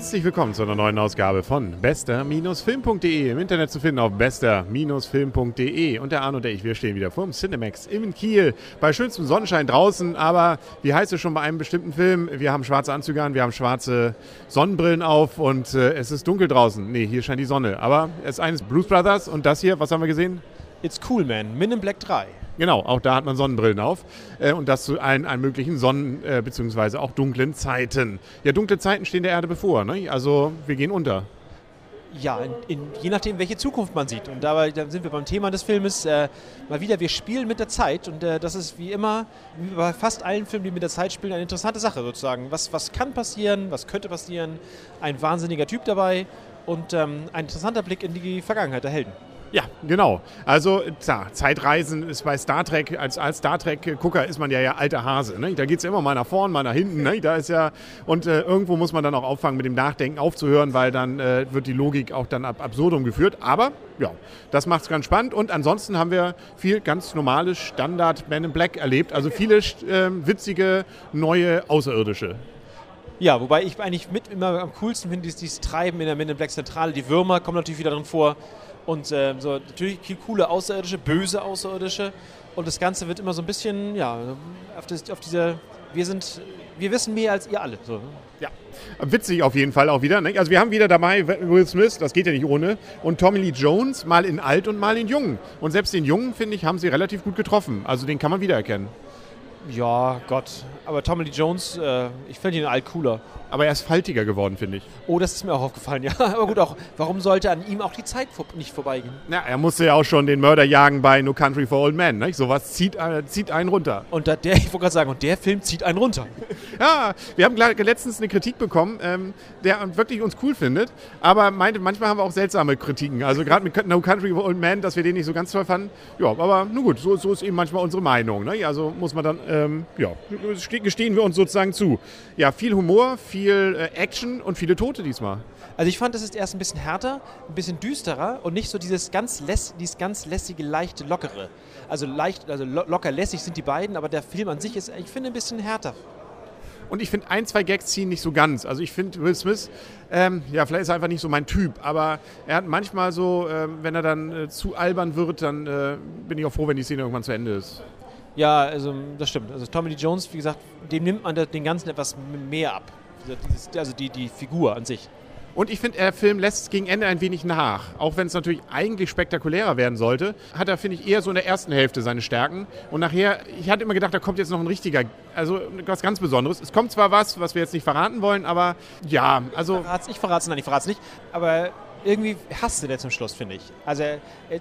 Herzlich willkommen zu einer neuen Ausgabe von bester-film.de. Im Internet zu finden auf bester-film.de. Und der Arno und ich, wir stehen wieder vorm Cinemax in Kiel. Bei schönstem Sonnenschein draußen, aber wie heißt es schon bei einem bestimmten Film? Wir haben schwarze Anzüge an, wir haben schwarze Sonnenbrillen auf und äh, es ist dunkel draußen. Nee, hier scheint die Sonne. Aber es ist eines Blues Brothers und das hier, was haben wir gesehen? It's Cool Man, Men in Black 3. Genau, auch da hat man Sonnenbrillen auf. Äh, und das zu allen, allen möglichen Sonnen- äh, bzw. auch dunklen Zeiten. Ja, dunkle Zeiten stehen der Erde bevor. Ne? Also wir gehen unter. Ja, in, in, je nachdem, welche Zukunft man sieht. Und dabei dann sind wir beim Thema des Filmes äh, mal wieder, wir spielen mit der Zeit. Und äh, das ist wie immer, wie bei fast allen Filmen, die mit der Zeit spielen, eine interessante Sache sozusagen. Was, was kann passieren, was könnte passieren? Ein wahnsinniger Typ dabei und ähm, ein interessanter Blick in die Vergangenheit der Helden. Ja, genau. Also klar, Zeitreisen ist bei Star Trek, als, als Star Trek-Gucker ist man ja ja alter Hase. Ne? Da geht es immer mal nach vorn, mal nach hinten. Ne? Da ist ja, und äh, irgendwo muss man dann auch auffangen, mit dem Nachdenken aufzuhören, weil dann äh, wird die Logik auch dann ab absurdum geführt. Aber ja, das macht es ganz spannend. Und ansonsten haben wir viel ganz normales Standard Man in Black erlebt. Also viele äh, witzige, neue Außerirdische. Ja, wobei ich eigentlich mit immer am coolsten finde, dieses, dieses Treiben in der Men in Black Zentrale. Die Würmer kommen natürlich wieder drin vor. Und äh, so natürlich viel coole Außerirdische, böse Außerirdische. Und das Ganze wird immer so ein bisschen, ja, auf, das, auf diese, wir sind, wir wissen mehr als ihr alle. So. Ja, witzig auf jeden Fall auch wieder. Ne? Also wir haben wieder dabei Will Smith, das geht ja nicht ohne, und Tommy Lee Jones, mal in alt und mal in jung. Und selbst den Jungen, finde ich, haben sie relativ gut getroffen. Also den kann man wiedererkennen. Ja, Gott. Aber Tommy Lee Jones, äh, ich finde ihn alt cooler. Aber er ist faltiger geworden, finde ich. Oh, das ist mir auch aufgefallen, ja. Aber gut, auch, warum sollte an ihm auch die Zeit nicht vorbeigehen? Ja, er musste ja auch schon den Mörder jagen bei No Country for Old Men. Ne? Sowas zieht, äh, zieht einen runter. Und da, der, ich wollte gerade sagen, und der Film zieht einen runter. Ja, wir haben letztens eine Kritik bekommen, ähm, der wirklich uns cool findet, aber meinte, manchmal haben wir auch seltsame Kritiken. Also gerade mit No Country for Old Men, dass wir den nicht so ganz toll fanden. Ja, aber nun gut, so, so ist eben manchmal unsere Meinung. Ne? Also muss man dann, ähm, ja, ste- gestehen wir uns sozusagen zu. Ja, viel Humor, viel äh, Action und viele Tote diesmal. Also ich fand, es ist erst ein bisschen härter, ein bisschen düsterer und nicht so dieses ganz, läss, dieses ganz lässige, leichte, lockere. Also leicht, also lo locker lässig sind die beiden, aber der Film an sich ist, ich finde, ein bisschen härter. Und ich finde, ein, zwei Gags ziehen nicht so ganz. Also ich finde, Will Smith, ähm, ja, vielleicht ist er einfach nicht so mein Typ, aber er hat manchmal so, ähm, wenn er dann äh, zu albern wird, dann äh, bin ich auch froh, wenn die Szene irgendwann zu Ende ist. Ja, also das stimmt. Also Tommy Lee Jones, wie gesagt, dem nimmt man den Ganzen etwas mehr ab. Dieses, also die, die Figur an sich. Und ich finde, der Film lässt gegen Ende ein wenig nach. Auch wenn es natürlich eigentlich spektakulärer werden sollte, hat er, finde ich, eher so in der ersten Hälfte seine Stärken. Und nachher, ich hatte immer gedacht, da kommt jetzt noch ein richtiger, also was ganz Besonderes. Es kommt zwar was, was wir jetzt nicht verraten wollen, aber ja, also Verrat's, ich verrate es, nein, ich verrate es nicht. Aber irgendwie hasste der zum Schluss, finde ich. Also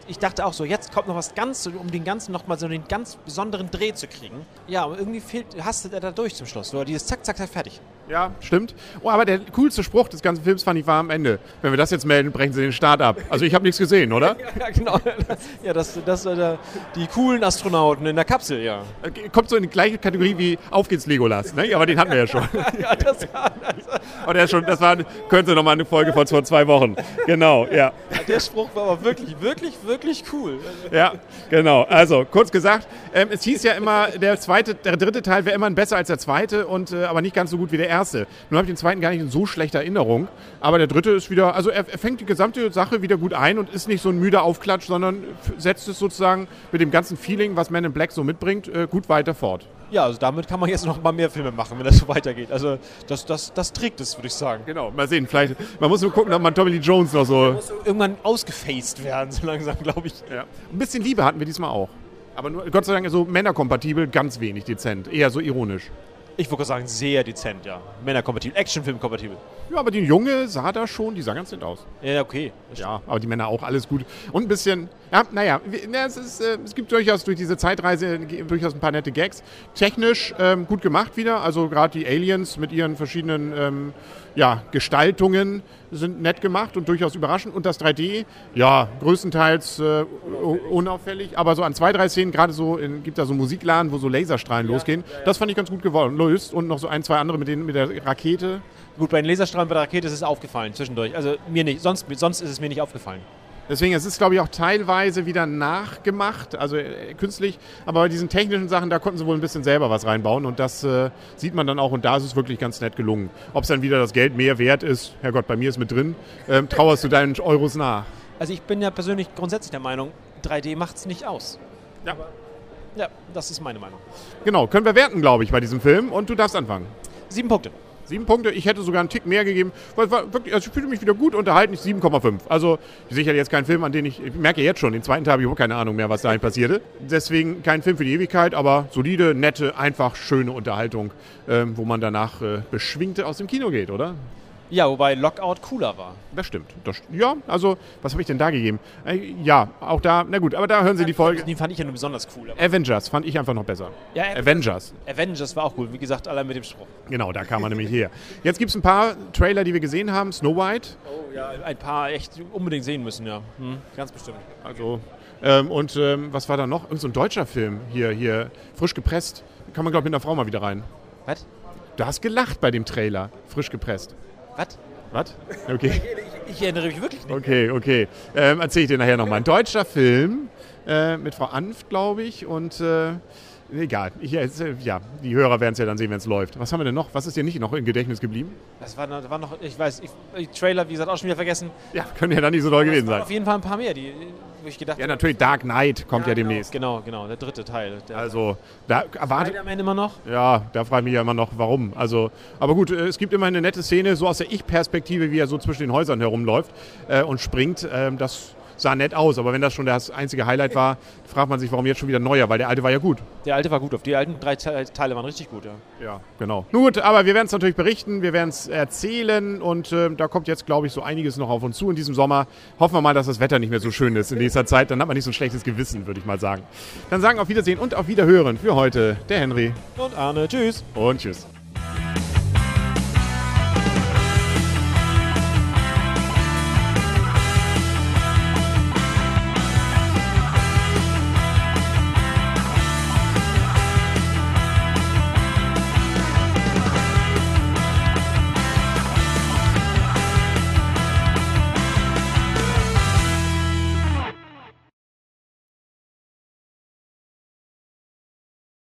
ich dachte auch so, jetzt kommt noch was ganz, um den ganzen nochmal so einen ganz besonderen Dreh zu kriegen. Ja, aber irgendwie fehlt, hastet er da durch zum Schluss. So dieses Zack, Zack, Zack, fertig. Ja, stimmt. Oh, aber der coolste Spruch des ganzen Films fand ich war am Ende. Wenn wir das jetzt melden, brechen sie den Start ab. Also ich habe nichts gesehen, oder? Ja, genau. Ja, das, das äh, die coolen Astronauten in der Kapsel, ja. Kommt so in die gleiche Kategorie wie Auf geht's Legolas. Ne? Aber den hatten wir ja schon. Ja, das war, der ist schon, das war, könnte noch mal eine Folge von vor zwei Wochen. Genau, ja. der Spruch war aber wirklich, wirklich, wirklich cool. Ja, genau. Also, kurz gesagt, ähm, es hieß ja immer, der zweite, der dritte Teil wäre immer besser als der zweite und äh, aber nicht ganz so gut wie der erste. Nun habe ich den zweiten gar nicht in so schlechter Erinnerung. Aber der dritte ist wieder, also er, er fängt die gesamte Sache wieder gut ein und ist nicht so ein müder Aufklatsch, sondern setzt es sozusagen mit dem ganzen Feeling, was Man in Black so mitbringt, äh, gut weiter fort. Ja, also damit kann man jetzt noch mal mehr Filme machen, wenn das so weitergeht. Also das, das, das trägt es, würde ich sagen. Genau, mal sehen, vielleicht, man muss nur gucken, ob man Tommy Lee Jones noch so. Muss irgendwann ausgefaced werden, so langsam, glaube ich. Ja. Ein bisschen Liebe hatten wir diesmal auch. Aber nur, Gott sei Dank so männerkompatibel, ganz wenig dezent, eher so ironisch. Ich würde sagen, sehr dezent, ja. Männerkompatibel, Actionfilm-kompatibel. Ja, aber die Junge sah da schon, die sah ganz nett aus. Ja, okay. Ja, aber die Männer auch, alles gut. Und ein bisschen, ja, naja, es, ist, äh, es gibt durchaus durch diese Zeitreise ge- durchaus ein paar nette Gags. Technisch ähm, gut gemacht wieder, also gerade die Aliens mit ihren verschiedenen ähm, ja, Gestaltungen sind nett gemacht und durchaus überraschend. Und das 3D, ja, größtenteils äh, unauffällig, aber so an zwei, drei Szenen, gerade so, in, gibt da so Musikladen, wo so Laserstrahlen losgehen. Das fand ich ganz gut gewollt, löst. Und noch so ein, zwei andere mit, den, mit der Rakete. Gut, bei den Laserstrahlen bei der Rakete ist es aufgefallen zwischendurch. Also mir nicht, sonst, sonst ist es mir nicht aufgefallen. Deswegen, es ist, glaube ich, auch teilweise wieder nachgemacht, also äh, künstlich. Aber bei diesen technischen Sachen, da konnten sie wohl ein bisschen selber was reinbauen. Und das äh, sieht man dann auch. Und da ist es wirklich ganz nett gelungen. Ob es dann wieder das Geld mehr wert ist, Herrgott, bei mir ist mit drin, ähm, trauerst du deinen Euros nach. Also ich bin ja persönlich grundsätzlich der Meinung, 3D macht es nicht aus. Ja. Ja, das ist meine Meinung. Genau, können wir werten, glaube ich, bei diesem Film. Und du darfst anfangen. Sieben Punkte. Sieben Punkte. Ich hätte sogar einen Tick mehr gegeben. Weil es war wirklich, also ich fühle mich wieder gut unterhalten. Ich 7,5. Also sicher jetzt kein Film, an den ich, ich merke jetzt schon, den zweiten Teil habe ich überhaupt keine Ahnung mehr, was dahin passierte. Deswegen kein Film für die Ewigkeit, aber solide, nette, einfach schöne Unterhaltung, ähm, wo man danach äh, beschwingt aus dem Kino geht, oder? Ja, wobei Lockout cooler war. Das stimmt. Das, st- ja, also, was habe ich denn da gegeben? Äh, ja, auch da, na gut, aber da hören Sie die Folge. Den fand ich ja nur besonders cool. Avengers fand ich einfach noch besser. ja, Avengers. Avengers war auch cool. Wie gesagt, allein mit dem Spruch. Genau, da kam man nämlich her. Jetzt gibt es ein paar Trailer, die wir gesehen haben. Snow White. Oh ja, ein paar echt unbedingt sehen müssen, ja. Hm, ganz bestimmt. Also, ähm, und ähm, was war da noch? Irgend so ein deutscher Film. Hier, hier, frisch gepresst. Kann man, glaube ich, mit einer Frau mal wieder rein. Was? Du hast gelacht bei dem Trailer. Frisch gepresst. Was? Was? Okay. Ich, ich erinnere mich wirklich nicht. Okay, okay. Ähm, Erzähle ich dir nachher nochmal. Ein deutscher Film äh, mit Frau Anft, glaube ich. Und äh, egal. Ich, äh, ja, die Hörer werden es ja dann sehen, wenn es läuft. Was haben wir denn noch? Was ist dir nicht noch im Gedächtnis geblieben? Das war, noch- war noch, ich weiß, ich, Trailer, wie gesagt, auch schon wieder vergessen. Ja, können ja dann nicht so doll gewesen sein. Auf jeden Fall ein paar mehr, die, wo ich gedacht Ja, natürlich. Dark Knight kommt ja, demnächst. Genau, genau, der dritte Teil. Der Also, da erwartet. Spider-Man immer noch. Ja, da frage ich mich ja immer noch, warum. Also, aber gut, äh, es gibt immer eine nette Szene, so aus der Ich-Perspektive, wie er so zwischen den Häusern herumläuft äh, und springt. Ähm, das sah nett aus, aber wenn das schon das einzige Highlight war, fragt man sich, warum jetzt schon wieder neuer, weil der alte war ja gut. Der alte war gut, auf die alten drei Te- Teile waren richtig gut, ja. Ja, genau. Nun gut, aber wir werden es natürlich berichten, wir werden es erzählen und ähm, da kommt jetzt, glaube ich, so einiges noch auf uns zu in diesem Sommer. Hoffen wir mal, dass das Wetter nicht mehr so schön ist in nächster Zeit, dann hat man nicht so ein schlechtes Gewissen, würde ich mal sagen. Dann sagen auf Wiedersehen und auf Wiederhören für heute der Henry Und Arne, tschüss. und tschüss.